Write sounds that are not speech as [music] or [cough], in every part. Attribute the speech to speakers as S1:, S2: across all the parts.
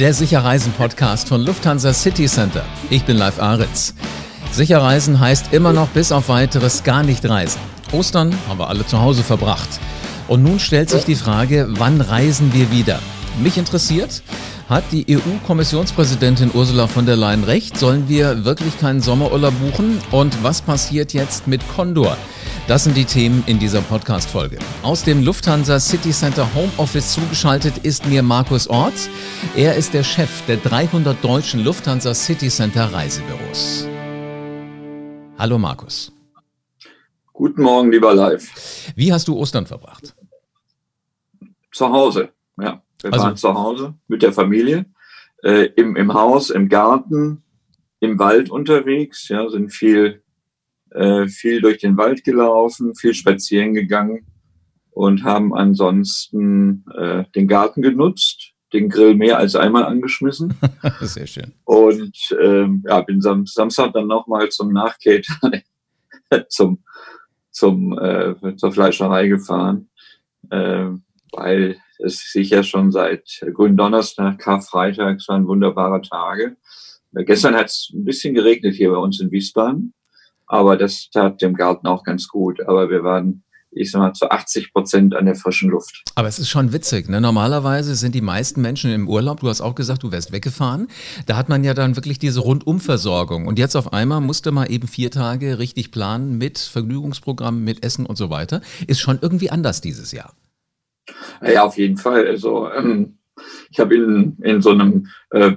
S1: Der Sicherreisen-Podcast von Lufthansa City Center. Ich bin Live Aritz. Sicherreisen heißt immer noch bis auf weiteres gar nicht reisen. Ostern haben wir alle zu Hause verbracht. Und nun stellt sich die Frage, wann reisen wir wieder? Mich interessiert, hat die EU-Kommissionspräsidentin Ursula von der Leyen recht? Sollen wir wirklich keinen Sommerurlaub buchen? Und was passiert jetzt mit Condor? Das sind die Themen in dieser Podcast-Folge. Aus dem Lufthansa City Center Homeoffice zugeschaltet ist mir Markus Orts. Er ist der Chef der 300 deutschen Lufthansa City Center Reisebüros. Hallo Markus.
S2: Guten Morgen, lieber Live.
S1: Wie hast du Ostern verbracht?
S2: Zu Hause, ja. Wir also, waren zu Hause mit der Familie, äh, im, im Haus, im Garten, im Wald unterwegs, ja, sind viel, äh, viel durch den Wald gelaufen, viel spazieren gegangen und haben ansonsten äh, den Garten genutzt, den Grill mehr als einmal angeschmissen. [laughs]
S1: Sehr schön.
S2: Und ähm, ja, bin Sam Samstag dann nochmal zum Nachcater [laughs] zum, zum, äh, zur Fleischerei gefahren, äh, weil es sich ja schon seit Gründonnerstag, Karfreitag, es waren wunderbare Tage. Äh, gestern hat es ein bisschen geregnet hier bei uns in Wiesbaden, aber das tat dem Garten auch ganz gut. Aber wir waren ich sag mal, zu 80 Prozent an der frischen Luft.
S1: Aber es ist schon witzig. Ne? Normalerweise sind die meisten Menschen im Urlaub. Du hast auch gesagt, du wärst weggefahren. Da hat man ja dann wirklich diese Rundumversorgung. Und jetzt auf einmal musste man eben vier Tage richtig planen mit Vergnügungsprogramm, mit Essen und so weiter. Ist schon irgendwie anders dieses Jahr.
S2: Ja, auf jeden Fall. Also ähm, ich habe in, in so einem äh,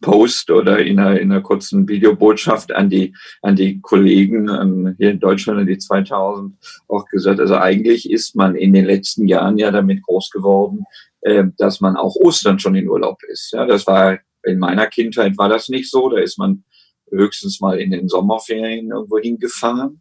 S2: Post oder in einer, in einer kurzen Videobotschaft an die, an die Kollegen an, hier in Deutschland, an die 2000, auch gesagt, also eigentlich ist man in den letzten Jahren ja damit groß geworden, äh, dass man auch Ostern schon in Urlaub ist. Ja, das war in meiner Kindheit war das nicht so. Da ist man höchstens mal in den Sommerferien irgendwo hingefahren.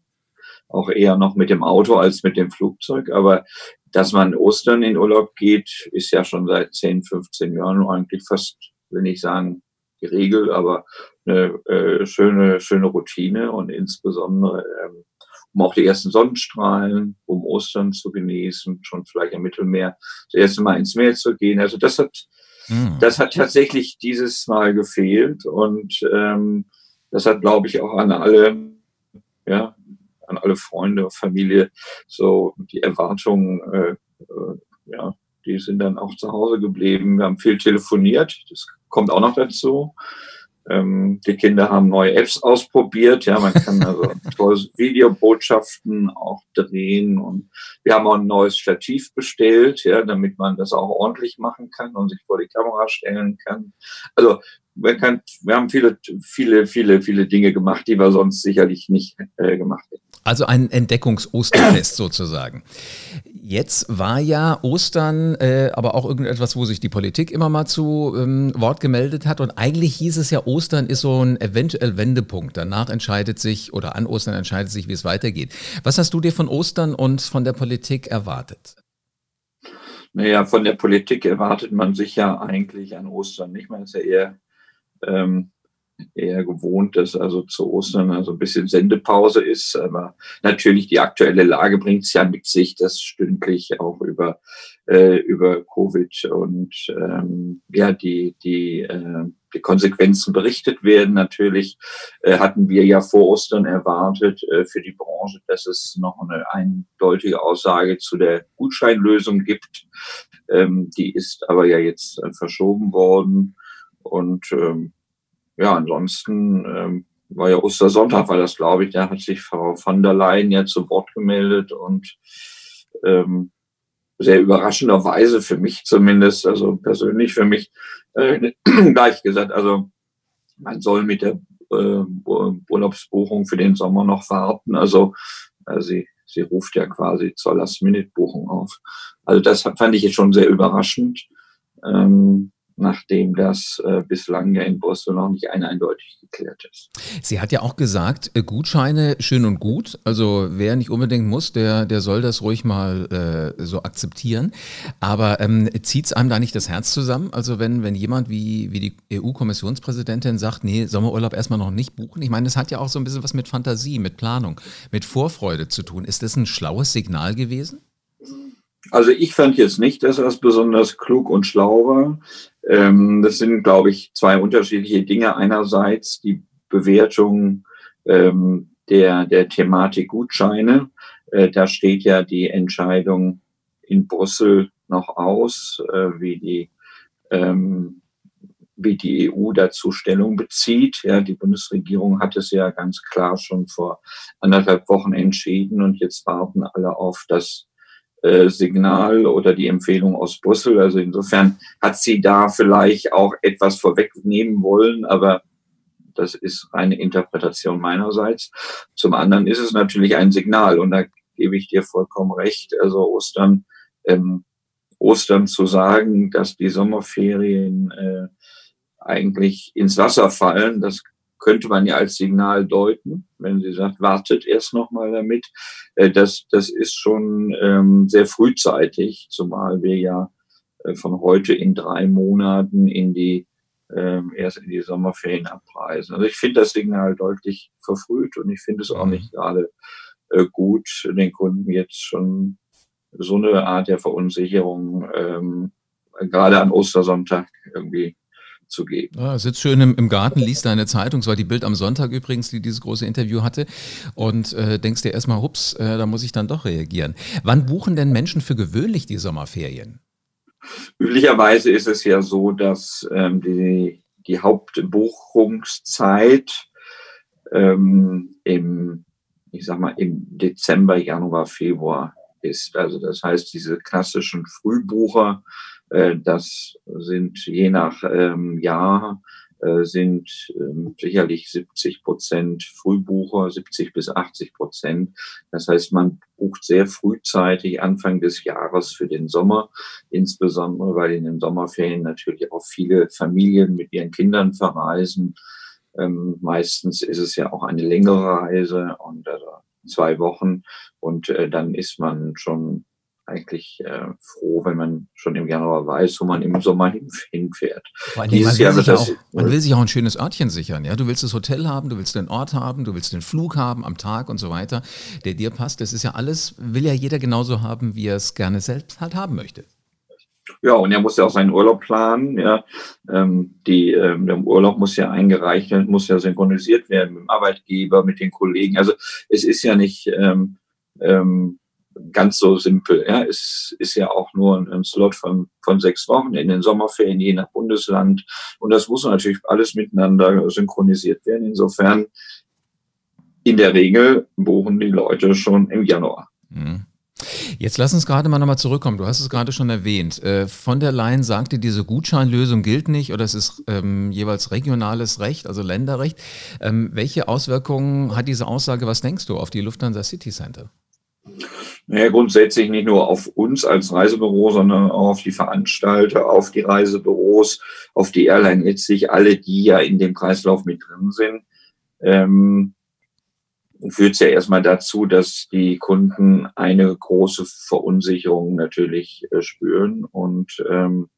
S2: Auch eher noch mit dem Auto als mit dem Flugzeug. Aber dass man Ostern in Urlaub geht, ist ja schon seit 10, 15 Jahren eigentlich fast, will nicht sagen, die Regel, aber eine äh, schöne, schöne Routine und insbesondere, ähm, um auch die ersten Sonnenstrahlen, um Ostern zu genießen, schon vielleicht im Mittelmeer, das erste Mal ins Meer zu gehen. Also das hat, mhm. das hat tatsächlich dieses Mal gefehlt und ähm, das hat, glaube ich, auch an alle, ja, an alle Freunde, Familie, so die Erwartungen, äh, äh, ja, die sind dann auch zu Hause geblieben. Wir haben viel telefoniert, das kommt auch noch dazu. Ähm, die Kinder haben neue Apps ausprobiert. Ja, man kann also [laughs] tolle Videobotschaften auch drehen und wir haben auch ein neues Stativ bestellt, ja, damit man das auch ordentlich machen kann und sich vor die Kamera stellen kann. Also man kann, wir haben viele, viele, viele, viele Dinge gemacht, die wir sonst sicherlich nicht äh, gemacht hätten.
S1: Also ein Entdeckungsosterfest sozusagen. Jetzt war ja Ostern äh, aber auch irgendetwas, wo sich die Politik immer mal zu ähm, Wort gemeldet hat. Und eigentlich hieß es ja, Ostern ist so ein eventuell Wendepunkt. Danach entscheidet sich oder an Ostern entscheidet sich, wie es weitergeht. Was hast du dir von Ostern und von der Politik erwartet?
S2: Naja, von der Politik erwartet man sich ja eigentlich an Ostern nicht. Man ist ja eher ähm, eher gewohnt, dass also zu Ostern also ein bisschen Sendepause ist. Aber natürlich die aktuelle Lage bringt es ja mit sich, dass stündlich auch über, äh, über Covid und ähm, ja, die, die, äh, die Konsequenzen berichtet werden. Natürlich äh, hatten wir ja vor Ostern erwartet äh, für die Branche, dass es noch eine eindeutige Aussage zu der Gutscheinlösung gibt. Ähm, die ist aber ja jetzt äh, verschoben worden. Und ähm, ja, ansonsten ähm, war ja Ostersonntag, war das, glaube ich, da hat sich Frau von der Leyen ja zu Wort gemeldet und ähm, sehr überraschenderweise für mich zumindest, also persönlich für mich, äh, [clears throat] gleich gesagt, also man soll mit der äh, Urlaubsbuchung für den Sommer noch warten. Also äh, sie, sie ruft ja quasi zur Last-Minute-Buchung auf. Also das fand ich jetzt schon sehr überraschend. Ähm, nachdem das äh, bislang ja in Brüssel noch nicht ein eindeutig geklärt ist.
S1: Sie hat ja auch gesagt, äh, Gutscheine schön und gut. Also wer nicht unbedingt muss, der, der soll das ruhig mal äh, so akzeptieren. Aber ähm, zieht es einem da nicht das Herz zusammen? Also wenn, wenn jemand wie, wie die EU-Kommissionspräsidentin sagt, nee, Sommerurlaub erstmal noch nicht buchen. Ich meine, das hat ja auch so ein bisschen was mit Fantasie, mit Planung, mit Vorfreude zu tun. Ist das ein schlaues Signal gewesen?
S2: Also ich fand jetzt nicht, dass das besonders klug und schlau war. Ähm, das sind, glaube ich, zwei unterschiedliche Dinge. Einerseits die Bewertung ähm, der, der Thematik Gutscheine. Äh, da steht ja die Entscheidung in Brüssel noch aus, äh, wie die ähm, wie die EU dazu Stellung bezieht. Ja, die Bundesregierung hat es ja ganz klar schon vor anderthalb Wochen entschieden und jetzt warten alle auf das äh, Signal oder die Empfehlung aus Brüssel. Also insofern hat sie da vielleicht auch etwas vorwegnehmen wollen, aber das ist eine Interpretation meinerseits. Zum anderen ist es natürlich ein Signal und da gebe ich dir vollkommen recht. Also Ostern, ähm, Ostern zu sagen, dass die Sommerferien äh, eigentlich ins Wasser fallen. Das könnte man ja als Signal deuten, wenn sie sagt, wartet erst noch mal damit. Äh, das, das ist schon ähm, sehr frühzeitig, zumal wir ja äh, von heute in drei Monaten in die ähm, erst in die Sommerferien abreisen. Also ich finde das Signal deutlich verfrüht und ich finde es auch mhm. nicht gerade äh, gut, den Kunden jetzt schon so eine Art der Verunsicherung ähm, gerade an Ostersonntag irgendwie zu geben.
S1: Ja, sitzt schön im, im, Garten, liest deine Zeitung, es war die Bild am Sonntag übrigens, die dieses große Interview hatte und äh, denkst dir erstmal, hups, äh, da muss ich dann doch reagieren. Wann buchen denn Menschen für gewöhnlich die Sommerferien?
S2: Üblicherweise ist es ja so, dass ähm, die, die Hauptbuchungszeit ähm, im, ich sag mal, im Dezember, Januar, Februar ist. Also das heißt, diese klassischen Frühbucher, das sind je nach ähm, Jahr äh, sind ähm, sicherlich 70 Prozent Frühbucher, 70 bis 80 Prozent. Das heißt, man bucht sehr frühzeitig Anfang des Jahres für den Sommer, insbesondere weil in den Sommerferien natürlich auch viele Familien mit ihren Kindern verreisen. Ähm, meistens ist es ja auch eine längere Reise und also zwei Wochen und äh, dann ist man schon eigentlich äh, froh, wenn man schon im Januar weiß, wo man im Sommer hinfährt.
S1: Dieses Jahr wird das, auch, man will sich auch ein schönes Örtchen sichern. Ja? Du willst das Hotel haben, du willst den Ort haben, du willst den Flug haben am Tag und so weiter, der dir passt. Das ist ja alles, will ja jeder genauso haben, wie er es gerne selbst halt haben möchte.
S2: Ja, und er muss ja auch seinen Urlaub planen. Ja, ähm, die, ähm, der Urlaub muss ja eingereicht werden, muss ja synchronisiert werden mit dem Arbeitgeber, mit den Kollegen. Also es ist ja nicht ähm, ähm, ganz so simpel. Ja. Es ist ja auch nur ein Slot von, von sechs Wochen in den Sommerferien, je nach Bundesland. Und das muss natürlich alles miteinander synchronisiert werden. Insofern, in der Regel buchen die Leute schon im Januar. Mhm.
S1: Jetzt lass uns gerade mal nochmal zurückkommen. Du hast es gerade schon erwähnt. Äh, von der Leyen sagte, diese Gutscheinlösung gilt nicht oder es ist ähm, jeweils regionales Recht, also Länderrecht. Ähm, welche Auswirkungen hat diese Aussage, was denkst du, auf die Lufthansa City Center?
S2: Naja, grundsätzlich nicht nur auf uns als Reisebüro, sondern auch auf die Veranstalter, auf die Reisebüros, auf die Airline, letztlich alle, die ja in dem Kreislauf mit drin sind. Ähm, führt es ja erstmal dazu, dass die Kunden eine große Verunsicherung natürlich äh, spüren und ähm,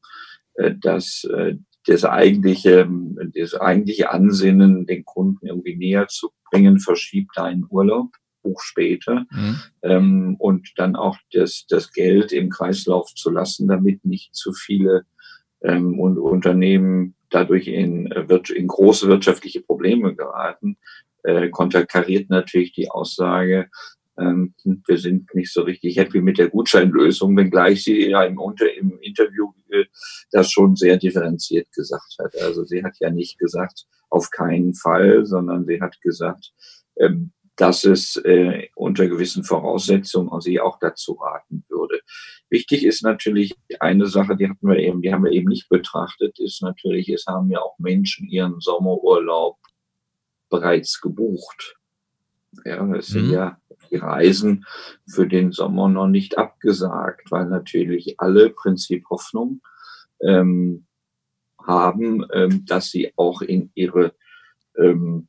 S2: äh, dass äh, das eigentliche, das eigentliche Ansinnen, den Kunden irgendwie näher zu bringen, verschiebt einen Urlaub Buch später mhm. ähm, und dann auch das, das Geld im Kreislauf zu lassen, damit nicht zu viele ähm, und Unternehmen dadurch in, äh, in große wirtschaftliche Probleme geraten, äh, konterkariert natürlich die Aussage, ähm, wir sind nicht so richtig happy mit der Gutscheinlösung, wenngleich sie ja im, Unter im Interview äh, das schon sehr differenziert gesagt hat. Also sie hat ja nicht gesagt, auf keinen Fall, sondern sie hat gesagt, ähm, dass es äh, unter gewissen Voraussetzungen sie auch dazu raten würde. Wichtig ist natürlich eine Sache, die hatten wir eben, die haben wir eben nicht betrachtet, ist natürlich, es haben ja auch Menschen ihren Sommerurlaub bereits gebucht. Ja, es sind mhm. ja die Reisen für den Sommer noch nicht abgesagt, weil natürlich alle Prinzip Hoffnung ähm, haben, ähm, dass sie auch in ihre ähm,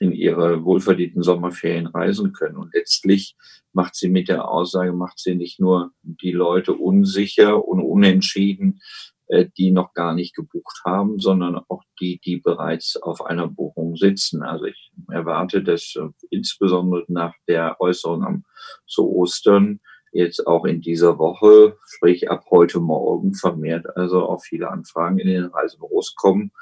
S2: in ihre wohlverdienten Sommerferien reisen können. Und letztlich macht sie mit der Aussage, macht sie nicht nur die Leute unsicher und unentschieden, äh, die noch gar nicht gebucht haben, sondern auch die, die bereits auf einer Buchung sitzen. Also ich erwarte, dass äh, insbesondere nach der Äußerung am zu Ostern jetzt auch in dieser Woche, sprich ab heute Morgen vermehrt also auch viele Anfragen in den Reisebüros kommen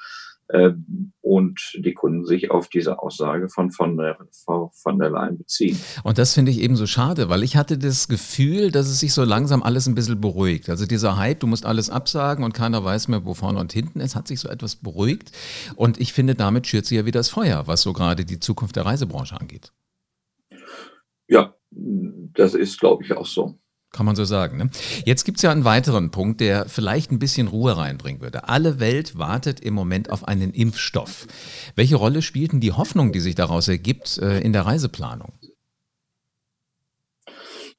S2: und die Kunden sich auf diese Aussage von von der, von der Leyen beziehen.
S1: Und das finde ich eben so schade, weil ich hatte das Gefühl, dass es sich so langsam alles ein bisschen beruhigt. Also dieser Hype, du musst alles absagen und keiner weiß mehr, wo vorne und hinten ist, hat sich so etwas beruhigt. Und ich finde, damit schürt sie ja wieder das Feuer, was so gerade die Zukunft der Reisebranche angeht.
S2: Ja, das ist, glaube ich, auch so.
S1: Kann man so sagen. Ne? Jetzt gibt es ja einen weiteren Punkt, der vielleicht ein bisschen Ruhe reinbringen würde. Alle Welt wartet im Moment auf einen Impfstoff. Welche Rolle spielt denn die Hoffnung, die sich daraus ergibt, äh, in der Reiseplanung?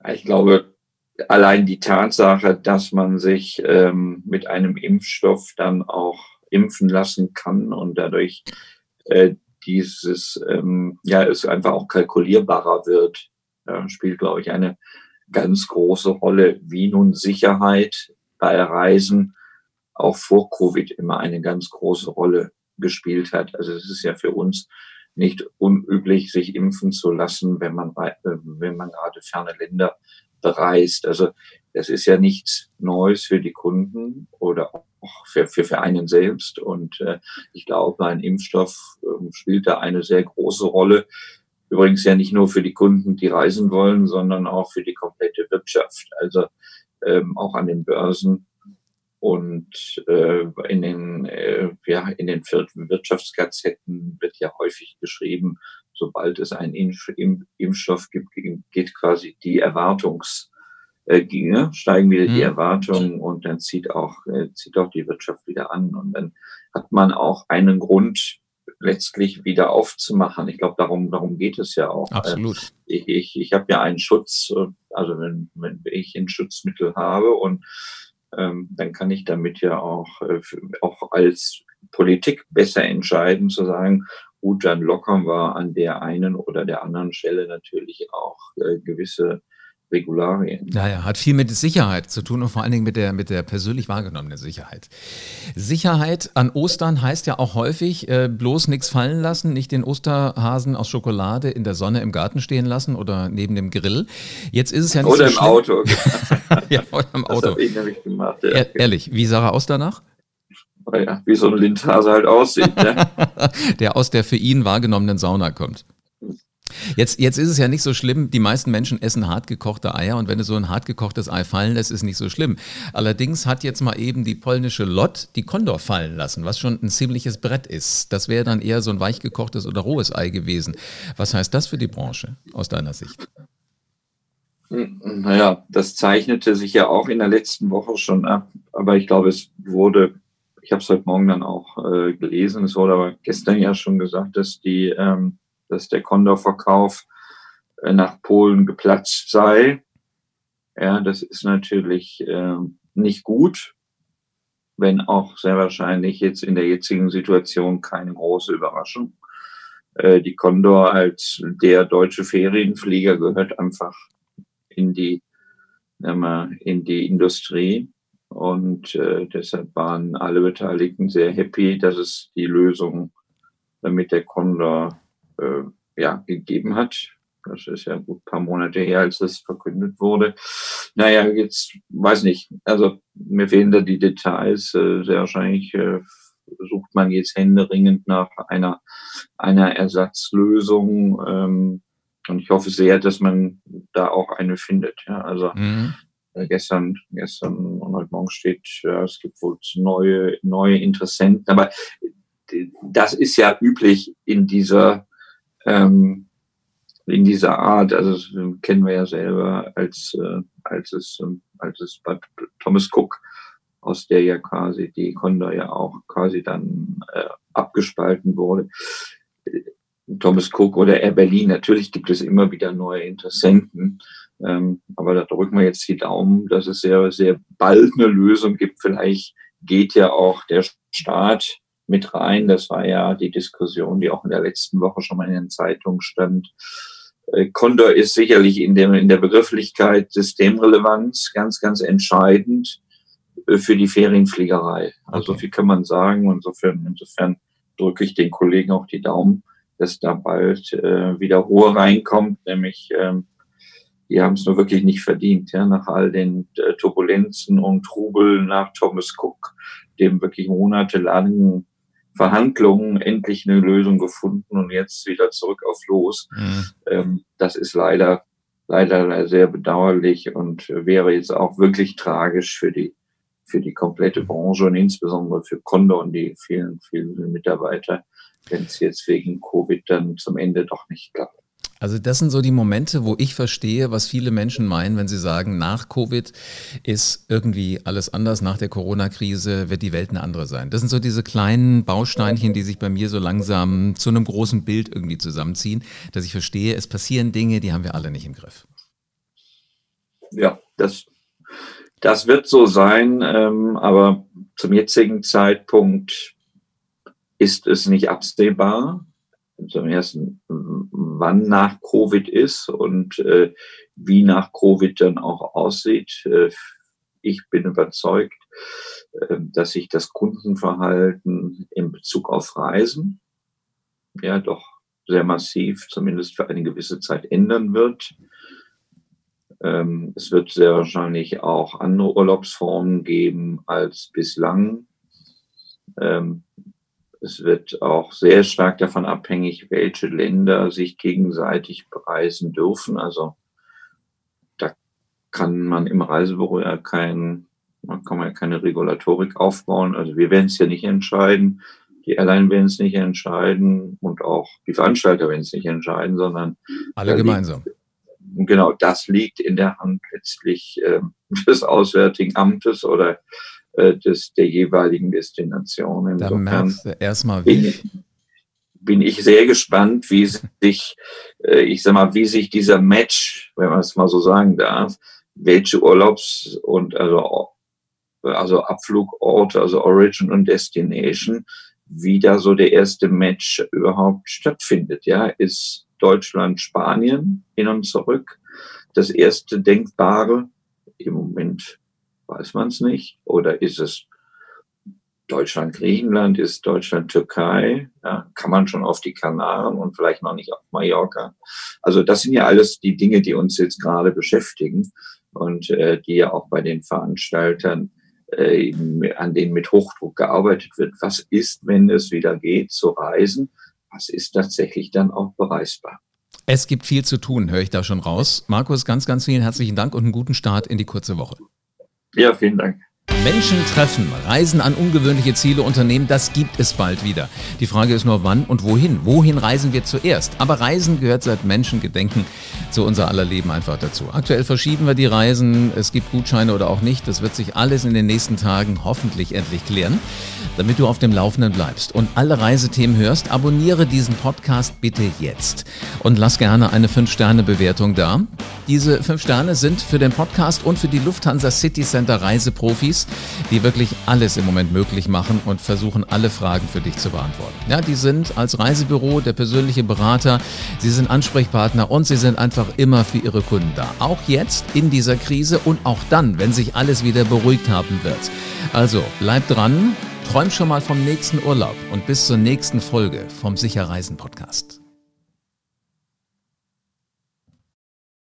S2: Ich glaube, allein die Tatsache, dass man sich ähm, mit einem Impfstoff dann auch impfen lassen kann und dadurch äh, dieses, ähm, ja, es einfach auch kalkulierbarer wird, äh, spielt, glaube ich, eine ganz große Rolle, wie nun Sicherheit bei Reisen auch vor Covid immer eine ganz große Rolle gespielt hat. Also es ist ja für uns nicht unüblich, sich impfen zu lassen, wenn man, äh, wenn man gerade ferne Länder bereist. Also das ist ja nichts Neues für die Kunden oder auch für, für, für einen selbst. Und äh, ich glaube, ein Impfstoff äh, spielt da eine sehr große Rolle, Übrigens ja nicht nur für die Kunden, die reisen wollen, sondern auch für die komplette Wirtschaft. Also ähm, auch an den Börsen und äh, in den äh, ja in den Wirtschaftsgazetten wird ja häufig geschrieben, sobald es einen Impf Impfstoff gibt, geht quasi die Erwartungs äh, ginge, steigen wieder die mhm. Erwartungen und dann zieht auch äh, zieht auch die Wirtschaft wieder an und dann hat man auch einen Grund letztlich wieder aufzumachen. Ich glaube, darum, darum geht es ja auch.
S1: Absolut.
S2: Ich, ich, ich habe ja einen Schutz, also wenn, wenn ich ein Schutzmittel habe und ähm, dann kann ich damit ja auch, äh, auch als Politik besser entscheiden, zu sagen, gut, dann lockern wir an der einen oder der anderen Stelle natürlich auch äh, gewisse Regularien.
S1: Ja, ja, hat viel mit Sicherheit zu tun und vor allen Dingen mit der, mit der persönlich wahrgenommenen Sicherheit. Sicherheit an Ostern heißt ja auch häufig, äh, bloß nichts fallen lassen, nicht den Osterhasen aus Schokolade in der Sonne im Garten stehen lassen oder neben dem Grill. Jetzt ist es ja nicht
S2: Oder
S1: so
S2: im Auto. [laughs]
S1: ja, oder im Auto. Das habe ich nämlich gemacht. Ja. E ehrlich, wie sah er aus danach?
S2: Ja, wie so ein Lindhase halt aussieht. Ne? [laughs]
S1: der aus der für ihn wahrgenommenen Sauna kommt. Jetzt, jetzt ist es ja nicht so schlimm, die meisten Menschen essen hartgekochte Eier und wenn du so ein hartgekochtes Ei fallen lässt, ist nicht so schlimm. Allerdings hat jetzt mal eben die polnische Lot die Kondor fallen lassen, was schon ein ziemliches Brett ist. Das wäre dann eher so ein weichgekochtes oder rohes Ei gewesen. Was heißt das für die Branche aus deiner Sicht?
S2: Naja, das zeichnete sich ja auch in der letzten Woche schon ab, aber ich glaube, es wurde, ich habe es heute Morgen dann auch äh, gelesen, es wurde aber gestern ja schon gesagt, dass die ähm, dass der Condor-Verkauf äh, nach Polen geplatzt sei. Ja, das ist natürlich äh, nicht gut, wenn auch sehr wahrscheinlich jetzt in der jetzigen Situation keine große Überraschung. Äh, die Condor als der deutsche Ferienflieger gehört einfach in die, in die Industrie. Und äh, deshalb waren alle Beteiligten sehr happy, dass es die Lösung mit der Condor äh, ja, gegeben hat. Das ist ja gut ein paar Monate her, als das verkündet wurde. Naja, jetzt weiß nicht. Also mir fehlen da die Details. Äh, sehr wahrscheinlich äh, sucht man jetzt händeringend nach einer, einer Ersatzlösung. Ähm, und ich hoffe sehr, dass man da auch eine findet. Ja, also mhm. äh, gestern, gestern und heute Morgen steht, ja, es gibt wohl neue, neue Interessenten. Aber das ist ja üblich in dieser ähm, in dieser Art. Also kennen wir ja selber, als, äh, als, es, ähm, als es bei Thomas Cook, aus der ja quasi die Condor ja auch quasi dann äh, abgespalten wurde. Thomas Cook oder Air Berlin, natürlich gibt es immer wieder neue Interessenten. Ähm, aber da drücken wir jetzt die Daumen, dass es sehr, sehr bald eine Lösung gibt. Vielleicht geht ja auch der Staat mit rein. Das war ja die Diskussion, die auch in der letzten Woche schon mal in den Zeitungen stand. Äh, Condor ist sicherlich in, dem, in der Begrifflichkeit Systemrelevanz ganz, ganz entscheidend äh, für die Ferienfliegerei. Also okay. viel kann man sagen. Insofern, insofern drücke ich den Kollegen auch die Daumen, dass da bald äh, wieder Ruhe reinkommt, nämlich ähm, die haben es nur wirklich nicht verdient, ja, nach all den äh, Turbulenzen und Trubel nach Thomas Cook, dem wirklich monatelangen Verhandlungen endlich eine Lösung gefunden und jetzt wieder zurück auf Los. Mhm. Ähm, das ist leider, leider sehr bedauerlich und wäre jetzt auch wirklich tragisch für die, für die komplette Branche und insbesondere für Condor und die vielen, vielen Mitarbeiter, wenn es jetzt wegen Covid dann zum Ende doch nicht klappt.
S1: Also das sind so die Momente, wo ich verstehe, was viele Menschen meinen, wenn sie sagen, nach Covid ist irgendwie alles anders, nach der Corona-Krise wird die Welt eine andere sein. Das sind so diese kleinen Bausteinchen, die sich bei mir so langsam zu einem großen Bild irgendwie zusammenziehen, dass ich verstehe, es passieren Dinge, die haben wir alle nicht im Griff.
S2: Ja, das, das wird so sein, ähm, aber zum jetzigen Zeitpunkt ist es nicht absehbar zum ersten, wann nach Covid ist und äh, wie nach Covid dann auch aussieht. Äh, ich bin überzeugt, äh, dass sich das Kundenverhalten in Bezug auf Reisen ja doch sehr massiv, zumindest für eine gewisse Zeit ändern wird. Ähm, es wird sehr wahrscheinlich auch andere Urlaubsformen geben als bislang. Es wird auch sehr stark davon abhängig, welche Länder sich gegenseitig bereisen dürfen. Also da kann man im Reisebüro ja kein, man kann ja keine Regulatorik aufbauen. Also wir werden es ja nicht entscheiden. Die Airline werden es nicht entscheiden und auch die Veranstalter werden es nicht entscheiden, sondern
S1: alle gemeinsam.
S2: Liegt, genau, das liegt in der Hand letztlich äh, [laughs] des Auswärtigen Amtes oder äh, des, der jeweiligen Destination.
S1: Insofern da merkst du erstmal, wie.
S2: Bin, bin ich sehr gespannt, wie sich, äh, ich sag mal, wie sich dieser Match, wenn man es mal so sagen darf, welche Urlaubs- und also, also Abflugorte, also Origin und Destination, wie da so der erste Match überhaupt stattfindet. Ja, ist Deutschland, Spanien hin und zurück das erste Denkbare. Im Moment Weiß man es nicht? Oder ist es Deutschland, Griechenland, ist Deutschland, Türkei? Ja, kann man schon auf die Kanaren und vielleicht noch nicht auf Mallorca? Also das sind ja alles die Dinge, die uns jetzt gerade beschäftigen und äh, die ja auch bei den Veranstaltern äh, an denen mit Hochdruck gearbeitet wird. Was ist, wenn es wieder geht zu reisen? Was ist tatsächlich dann auch bereisbar?
S1: Es gibt viel zu tun, höre ich da schon raus. Markus, ganz, ganz vielen herzlichen Dank und einen guten Start in die kurze Woche.
S2: Ja, vielen Dank.
S1: Menschen treffen, Reisen an ungewöhnliche Ziele unternehmen, das gibt es bald wieder. Die Frage ist nur wann und wohin. Wohin reisen wir zuerst? Aber Reisen gehört seit Menschengedenken zu unser aller Leben einfach dazu. Aktuell verschieben wir die Reisen, es gibt Gutscheine oder auch nicht. Das wird sich alles in den nächsten Tagen hoffentlich endlich klären. Damit du auf dem Laufenden bleibst und alle Reisethemen hörst, abonniere diesen Podcast bitte jetzt und lass gerne eine 5-Sterne-Bewertung da. Diese 5 Sterne sind für den Podcast und für die Lufthansa City Center Reiseprofis, die wirklich alles im Moment möglich machen und versuchen, alle Fragen für dich zu beantworten. Ja, die sind als Reisebüro der persönliche Berater, sie sind Ansprechpartner und sie sind einfach immer für ihre Kunden da. Auch jetzt in dieser Krise und auch dann, wenn sich alles wieder beruhigt haben wird. Also bleib dran, Träum schon mal vom nächsten Urlaub und bis zur nächsten Folge vom Sicherreisen Podcast.